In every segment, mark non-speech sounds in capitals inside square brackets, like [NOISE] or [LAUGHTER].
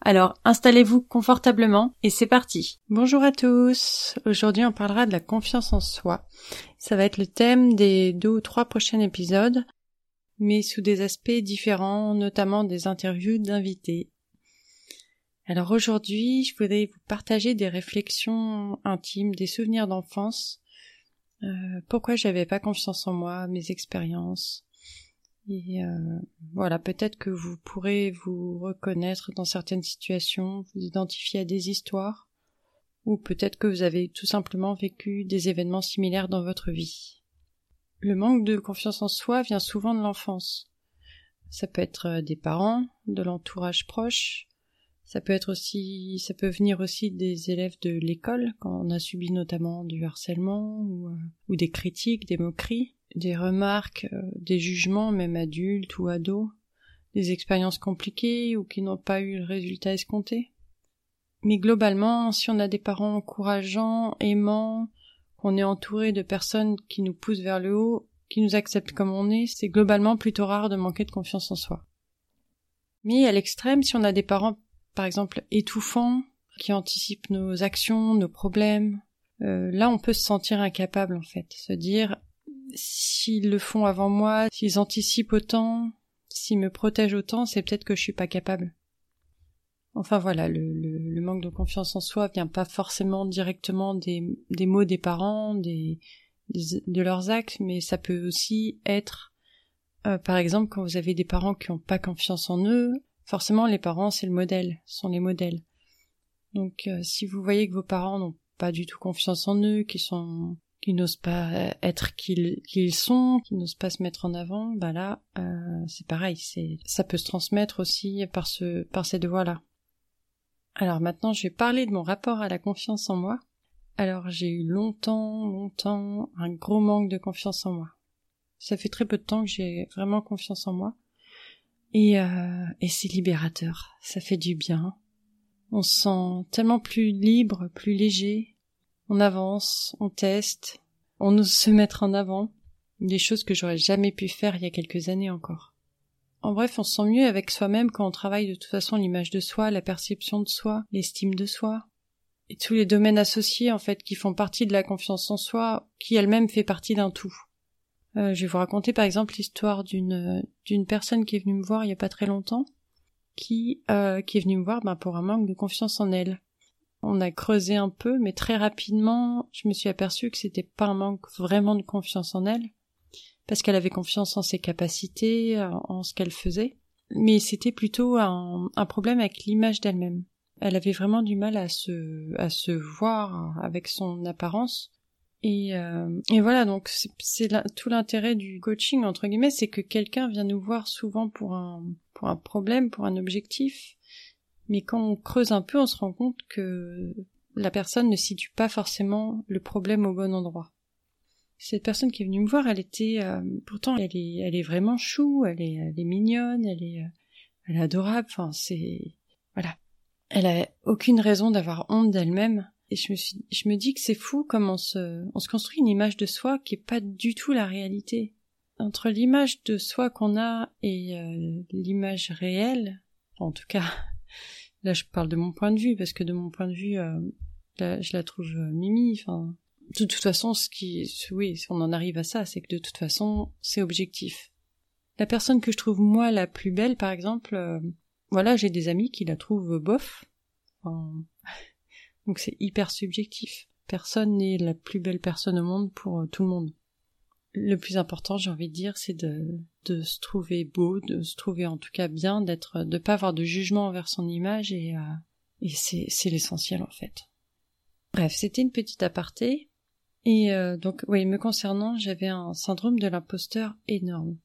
Alors installez-vous confortablement et c'est parti. Bonjour à tous. Aujourd'hui on parlera de la confiance en soi. Ça va être le thème des deux ou trois prochains épisodes, mais sous des aspects différents, notamment des interviews d'invités. Alors aujourd'hui je voudrais vous partager des réflexions intimes, des souvenirs d'enfance, euh, pourquoi j'avais pas confiance en moi, mes expériences, et euh, voilà, peut-être que vous pourrez vous reconnaître dans certaines situations, vous identifier à des histoires, ou peut-être que vous avez tout simplement vécu des événements similaires dans votre vie. Le manque de confiance en soi vient souvent de l'enfance. Ça peut être euh, des parents, de l'entourage proche, ça peut être aussi, ça peut venir aussi des élèves de l'école quand on a subi notamment du harcèlement ou, euh, ou des critiques, des moqueries des remarques, euh, des jugements, même adultes ou ados, des expériences compliquées ou qui n'ont pas eu le résultat escompté. Mais globalement, si on a des parents encourageants, aimants, qu'on est entouré de personnes qui nous poussent vers le haut, qui nous acceptent comme on est, c'est globalement plutôt rare de manquer de confiance en soi. Mais à l'extrême, si on a des parents, par exemple, étouffants, qui anticipent nos actions, nos problèmes, euh, là on peut se sentir incapable en fait, se dire s'ils le font avant moi, s'ils anticipent autant, s'ils me protègent autant, c'est peut-être que je suis pas capable. Enfin voilà, le, manque de confiance en soi vient pas forcément directement des, mots des parents, des, de leurs actes, mais ça peut aussi être, euh, par exemple, quand vous avez des parents qui n'ont pas confiance en eux, forcément les parents c'est le modèle, sont les modèles. Donc euh, si vous voyez que vos parents n'ont pas du tout confiance en eux, qui sont qui n'osent pas être qui ils sont, qui n'osent pas se mettre en avant, bah là, euh, c'est pareil, ça peut se transmettre aussi par ce par ces deux voies-là. Alors maintenant, je vais parler de mon rapport à la confiance en moi. Alors j'ai eu longtemps, longtemps un gros manque de confiance en moi. Ça fait très peu de temps que j'ai vraiment confiance en moi. Et, euh, et c'est libérateur, ça fait du bien. On se sent tellement plus libre, plus léger, on avance, on teste, on ose se mettre en avant, des choses que j'aurais jamais pu faire il y a quelques années encore. En bref, on se sent mieux avec soi-même quand on travaille de toute façon l'image de soi, la perception de soi, l'estime de soi, et tous les domaines associés en fait qui font partie de la confiance en soi, qui elle-même fait partie d'un tout. Euh, je vais vous raconter par exemple l'histoire d'une d'une personne qui est venue me voir il y a pas très longtemps, qui euh, qui est venue me voir ben, pour un manque de confiance en elle. On a creusé un peu, mais très rapidement, je me suis aperçue que c'était pas un manque vraiment de confiance en elle, parce qu'elle avait confiance en ses capacités, en ce qu'elle faisait, mais c'était plutôt un, problème avec l'image d'elle-même. Elle avait vraiment du mal à se, à se voir avec son apparence. Et, euh, et voilà, donc c'est tout l'intérêt du coaching, entre guillemets, c'est que quelqu'un vient nous voir souvent pour un, pour un problème, pour un objectif, mais quand on creuse un peu, on se rend compte que la personne ne situe pas forcément le problème au bon endroit. Cette personne qui est venue me voir, elle était, euh, pourtant, elle est, vraiment chou, elle est, mignonne, elle est, adorable. Enfin, c'est, voilà. Elle a aucune raison d'avoir honte d'elle-même. Et je me suis, je me dis que c'est fou comment on se, on se construit une image de soi qui est pas du tout la réalité. Entre l'image de soi qu'on a et euh, l'image réelle, en tout cas Là, je parle de mon point de vue parce que de mon point de vue, euh, je la trouve euh, mimi. Enfin, de toute façon, ce qui, oui, on en arrive à ça, c'est que de toute façon, c'est objectif. La personne que je trouve moi la plus belle, par exemple, euh, voilà, j'ai des amis qui la trouvent bof. [LAUGHS] donc c'est hyper subjectif. Personne n'est la plus belle personne au monde pour tout le monde le plus important, j'ai envie de dire, c'est de, de se trouver beau, de se trouver en tout cas bien, d'être, de pas avoir de jugement envers son image et, euh, et c'est, c'est l'essentiel en fait. Bref, c'était une petite aparté. Et euh, donc, oui, me concernant, j'avais un syndrome de l'imposteur énorme.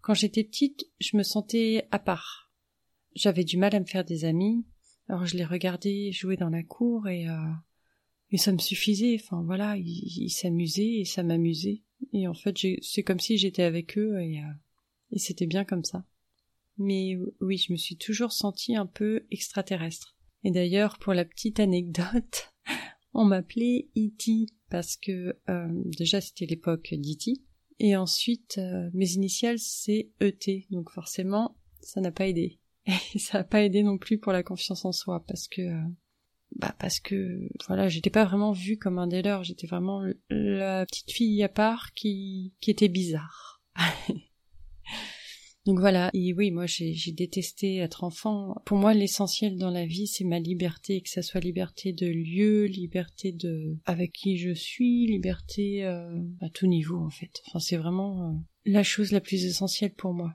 Quand j'étais petite, je me sentais à part. J'avais du mal à me faire des amis. Alors je les regardais jouer dans la cour et, euh, et ça me suffisait. Enfin voilà, ils s'amusaient et ça m'amusait Et en fait, c'est comme si j'étais avec eux et, et c'était bien comme ça. Mais oui, je me suis toujours sentie un peu extraterrestre. Et d'ailleurs, pour la petite anecdote, [LAUGHS] on m'appelait E.T. parce que euh, déjà c'était l'époque d'E.T. Et ensuite, euh, mes initiales c'est E.T. Donc forcément, ça n'a pas aidé. [LAUGHS] Et ça n'a pas aidé non plus pour la confiance en soi parce que euh, bah parce que voilà, j'étais pas vraiment vue comme un des j'étais vraiment la petite fille à part qui qui était bizarre. [LAUGHS] Donc voilà, et oui, moi j'ai détesté être enfant. Pour moi, l'essentiel dans la vie, c'est ma liberté, que ça soit liberté de lieu, liberté de avec qui je suis, liberté euh, à tout niveau en fait. Enfin, c'est vraiment euh, la chose la plus essentielle pour moi.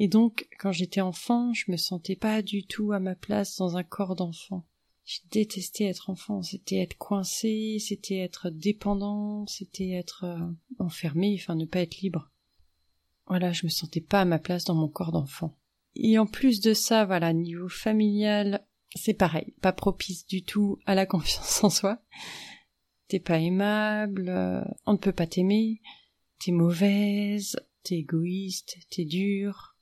Et donc, quand j'étais enfant, je me sentais pas du tout à ma place dans un corps d'enfant. J'ai détesté être enfant, c'était être coincé, c'était être dépendant, c'était être euh, enfermé, enfin ne pas être libre. Voilà, je me sentais pas à ma place dans mon corps d'enfant. Et en plus de ça, voilà, niveau familial, c'est pareil, pas propice du tout à la [LAUGHS] confiance en soi. T'es pas aimable, euh, on ne peut pas t'aimer, t'es mauvaise, t'es égoïste, t'es dure.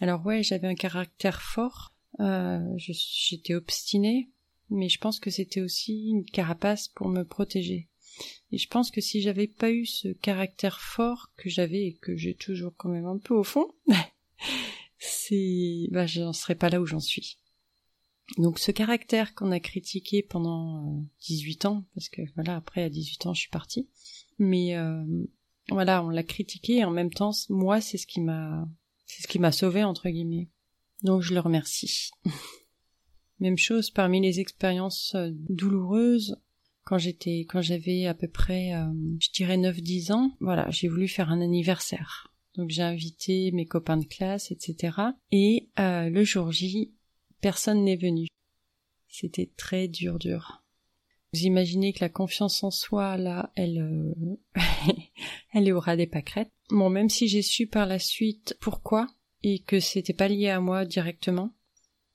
Alors ouais, j'avais un caractère fort, euh, j'étais obstinée, mais je pense que c'était aussi une carapace pour me protéger. Et je pense que si j'avais pas eu ce caractère fort que j'avais et que j'ai toujours quand même un peu au fond, [LAUGHS] c'est, bah, j'en serais pas là où j'en suis. Donc ce caractère qu'on a critiqué pendant 18 euh, ans, parce que voilà, après à 18 ans je suis partie, mais euh, voilà, on l'a critiqué et en même temps, moi c'est ce qui m'a, c'est ce qui m'a sauvé entre guillemets. Donc je le remercie. [LAUGHS] Même chose parmi les expériences euh, douloureuses, quand j'étais quand j'avais à peu près euh, je dirais 9 10 ans voilà j'ai voulu faire un anniversaire. Donc j'ai invité mes copains de classe etc et euh, le jour J personne n'est venu. C'était très dur dur. Vous imaginez que la confiance en soi là elle euh, [LAUGHS] elle est au ras des pâquerettes. Bon même si j'ai su par la suite pourquoi et que c'était pas lié à moi directement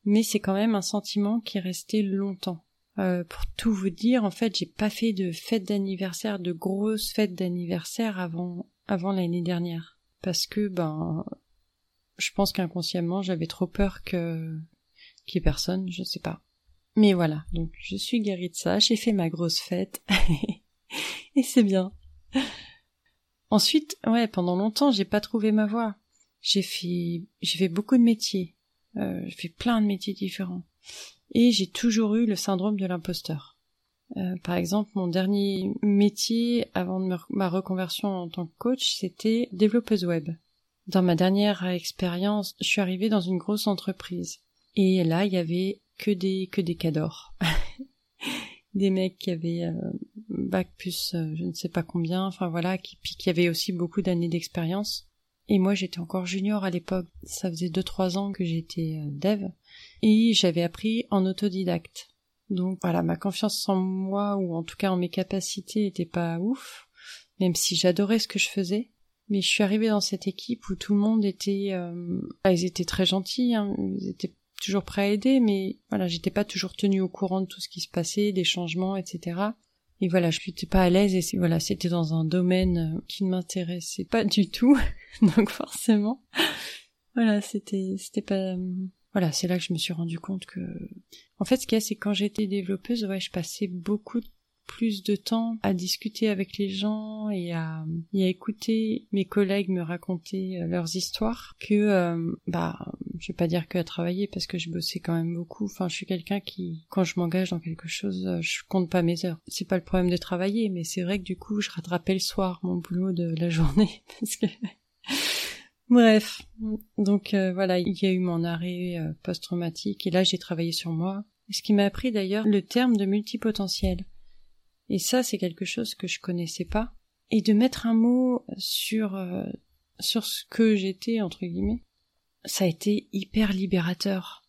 mais c'est quand même un sentiment qui est resté longtemps euh, pour tout vous dire, en fait, j'ai pas fait de fête d'anniversaire, de grosses fêtes d'anniversaire avant avant l'année dernière, parce que ben, je pense qu'inconsciemment j'avais trop peur que qu'il y ait personne, je sais pas. Mais voilà, donc je suis guérie de ça, j'ai fait ma grosse fête [LAUGHS] et c'est bien. Ensuite, ouais, pendant longtemps, j'ai pas trouvé ma voie. J'ai fait, j'ai fait beaucoup de métiers. Euh, j'ai fait plein de métiers différents et j'ai toujours eu le syndrome de l'imposteur. Euh, par exemple, mon dernier métier avant ma reconversion en tant que coach, c'était développeuse web. Dans ma dernière expérience, je suis arrivée dans une grosse entreprise. Et là, il y avait que des que des cadors. [LAUGHS] des mecs qui avaient euh, bac plus euh, je ne sais pas combien, enfin voilà, qui puis qui avaient aussi beaucoup d'années d'expérience. Et moi, j'étais encore junior à l'époque. Ça faisait deux trois ans que j'étais dev et j'avais appris en autodidacte. Donc voilà, ma confiance en moi ou en tout cas en mes capacités était pas ouf, même si j'adorais ce que je faisais. Mais je suis arrivée dans cette équipe où tout le monde était, euh... Ah, ils étaient très gentils, hein, ils étaient toujours prêts à aider, mais voilà, j'étais pas toujours tenue au courant de tout ce qui se passait, des changements, etc. Et voilà, je n'étais pas à l'aise et voilà, c'était dans un domaine euh, qui ne m'intéressait pas du tout, [LAUGHS] donc forcément, voilà, c'était c'était pas voilà, c'est là que je me suis rendu compte que, en fait, ce qu'il y a, c'est quand j'étais développeuse, ouais, je passais beaucoup plus de temps à discuter avec les gens et à, et à écouter mes collègues me raconter euh, leurs histoires que, euh, bah, je vais pas dire que à travailler parce que je bossais quand même beaucoup. Enfin, je suis quelqu'un qui, quand je m'engage dans quelque chose, euh, je compte pas mes heures. C'est pas le problème de travailler, mais c'est vrai que du coup, je rattrapais le soir mon boulot de la [LAUGHS] journée parce que Bref, donc euh, voilà, il y a eu mon arrêt euh, post-traumatique et là j'ai travaillé sur moi. Ce qui m'a appris d'ailleurs le terme de multipotentiel. Et ça c'est quelque chose que je connaissais pas. Et de mettre un mot sur euh, sur ce que j'étais entre guillemets, ça a été hyper libérateur.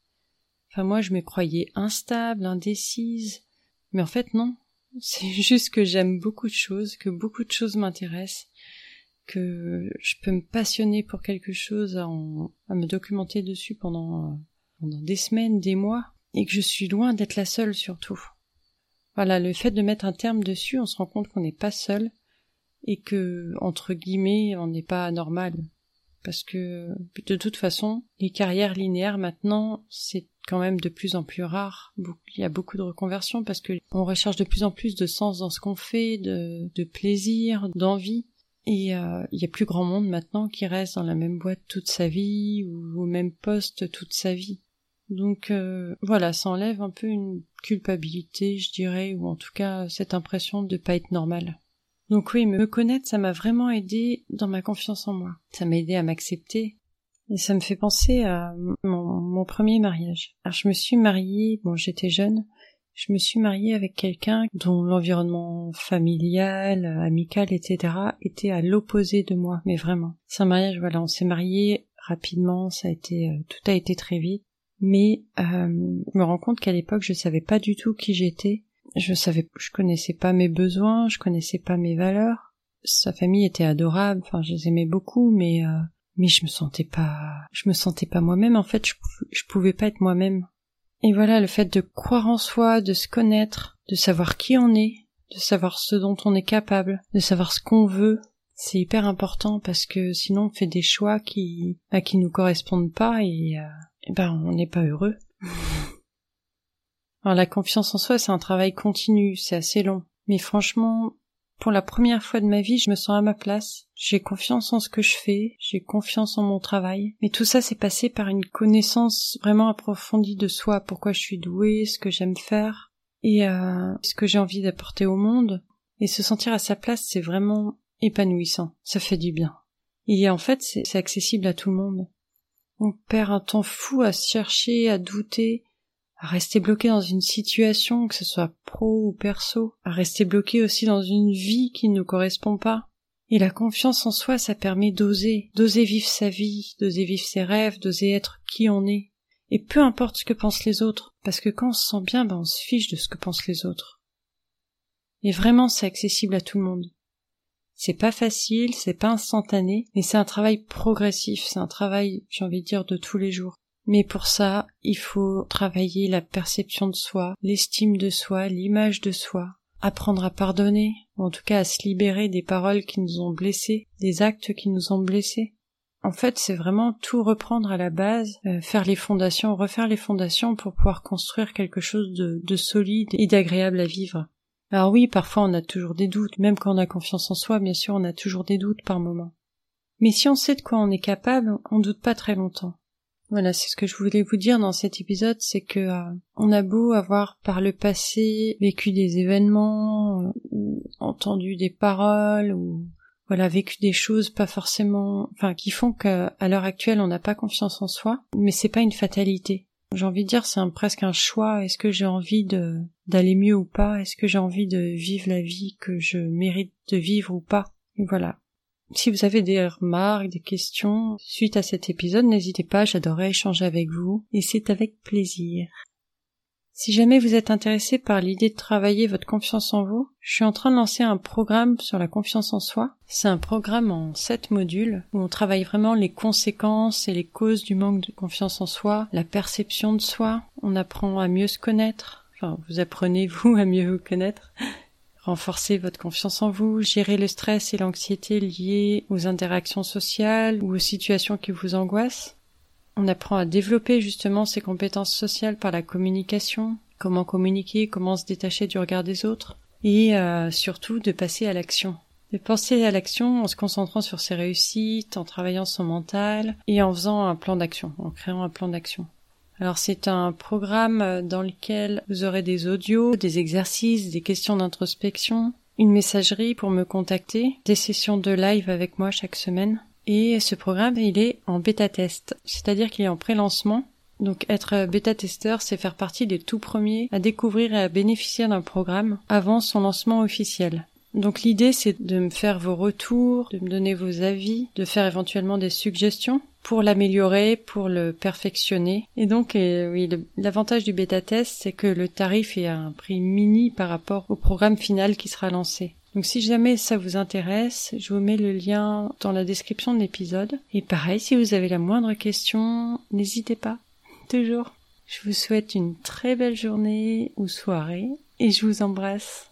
Enfin moi je me croyais instable, indécise, mais en fait non. [LAUGHS] C'est juste que j'aime beaucoup de choses, que beaucoup de choses m'intéressent que je peux me passionner pour quelque chose, à, me documenter dessus pendant, pendant des semaines, des mois, et que je suis loin d'être la seule surtout. Voilà, le fait de mettre un terme dessus, on se rend compte qu'on n'est pas seul, et que, entre guillemets, on n'est pas normal. Parce que, de toute façon, les carrières linéaires maintenant, c'est quand même de plus en plus rare. Il y a beaucoup de reconversions parce que on recherche de plus en plus de sens dans ce qu'on fait, de plaisir, d'envie. Et euh, il y a plus grand monde maintenant qui reste dans la même boîte toute sa vie ou au même poste toute sa vie. Donc euh, voilà, ça enlève un peu une culpabilité, je dirais, ou en tout cas cette impression de pas être normal. Donc oui, me connaître, ça m'a vraiment aidé dans ma confiance en moi. Ça m'a aidé à m'accepter. Et ça me fait penser à mon, mon, premier mariage. Alors je me suis mariée, bon j'étais jeune, je me suis mariée avec quelqu'un dont l'environnement familial, amical, etc. était à l'opposé de moi, mais vraiment. C'est un mariage, voilà, on s'est mariés rapidement, ça a été, euh, tout a été très vite. Mais euh, je me rends compte qu'à l'époque, je savais pas du tout qui j'étais je savais, je connaissais pas mes besoins, je connaissais pas mes valeurs. Sa famille était adorable, enfin, je les aimais beaucoup, mais euh, mais je me sentais pas, je me sentais pas moi-même. En fait, je, je pouvais pas être moi-même. Et voilà, le fait de croire en soi, de se connaître, de savoir qui on est, de savoir ce dont on est capable, de savoir ce qu'on veut, c'est hyper important parce que sinon on fait des choix qui, bah, qui nous correspondent pas et, euh, et ben on n'est pas heureux. [LAUGHS] Alors la confiance en soi, c'est un travail continu, c'est assez long. Mais franchement, pour la première fois de ma vie, je me sens à ma place. J'ai confiance en ce que je fais, j'ai confiance en mon travail. Mais tout ça, c'est passé par une connaissance vraiment approfondie de soi, pourquoi je suis douée, ce que j'aime faire, et euh, ce que j'ai envie d'apporter au monde. Et se sentir à sa place, c'est vraiment épanouissant. Ça fait du bien. Et en fait, c'est accessible à tout le monde. On perd un temps fou à se chercher, à douter, à rester bloqué dans une situation, que ce soit pro ou perso, à rester bloqué aussi dans une vie qui ne nous correspond pas. Et la confiance en soi, ça permet d'oser, d'oser vivre sa vie, d'oser vivre ses rêves, d'oser être qui on est. Et peu importe ce que pensent les autres, parce que quand on se sent bien, ben on se fiche de ce que pensent les autres. Et vraiment, c'est accessible à tout le monde. C'est pas facile, c'est pas instantané, mais c'est un travail progressif, c'est un travail, j'ai envie de dire, de tous les jours. Mais pour ça, il faut travailler la perception de soi, l'estime de soi, l'image de soi, apprendre à pardonner, ou en tout cas à se libérer des paroles qui nous ont blessés, des actes qui nous ont blessés. En fait, c'est vraiment tout reprendre à la base, euh, faire les fondations, refaire les fondations pour pouvoir construire quelque chose de, de solide et d'agréable à vivre. Alors oui, parfois on a toujours des doutes, même quand on a confiance en soi, bien sûr, on a toujours des doutes par moment. Mais si on sait de quoi on est capable, on doute pas très longtemps. Voilà, c'est ce que je voulais vous dire dans cet épisode, c'est que euh, on a beau avoir par le passé vécu des événements, euh, ou entendu des paroles, ou voilà, vécu des choses pas forcément, enfin, qui font qu'à l'heure actuelle on n'a pas confiance en soi, mais c'est pas une fatalité. J'ai envie de dire, c'est presque un choix. Est-ce que j'ai envie de d'aller mieux ou pas? Est-ce que j'ai envie de vivre la vie que je mérite de vivre ou pas? Et voilà. Si vous avez des remarques, des questions suite à cet épisode, n'hésitez pas, j'adorerais échanger avec vous et c'est avec plaisir. Si jamais vous êtes intéressé par l'idée de travailler votre confiance en vous, je suis en train de lancer un programme sur la confiance en soi. C'est un programme en sept modules où on travaille vraiment les conséquences et les causes du manque de confiance en soi, la perception de soi, on apprend à mieux se connaître, enfin vous apprenez [LAUGHS] vous à mieux vous connaître, renforcer votre confiance en vous, gérer le stress et l'anxiété liés aux interactions sociales ou aux situations qui vous angoissent. On apprend à développer justement ses compétences sociales par la communication, comment communiquer, comment se détacher du regard des autres, et euh, surtout de passer à l'action. De penser à l'action en se concentrant sur ses réussites, en travaillant son mental et en faisant un plan d'action, en créant un plan d'action. Alors c'est un programme dans lequel vous aurez des audios, des exercices, des questions d'introspection, une messagerie pour me contacter, des sessions de live avec moi chaque semaine. Et ce programme, il est en bêta-test, c'est-à-dire qu'il est en pré-lancement. Donc être bêta-testeur, c'est faire partie des tout premiers à découvrir et à bénéficier d'un programme avant son lancement officiel. Donc l'idée, c'est de me faire vos retours, de me donner vos avis, de faire éventuellement des suggestions pour l'améliorer, pour le perfectionner. Et donc, euh, oui, l'avantage du bêta-test, c'est que le tarif est à un prix mini par rapport au programme final qui sera lancé. Donc si jamais ça vous intéresse, je vous mets le lien dans la description de l'épisode. Et pareil, si vous avez la moindre question, n'hésitez pas. [LAUGHS] Toujours. Je vous souhaite une très belle journée ou soirée et je vous embrasse.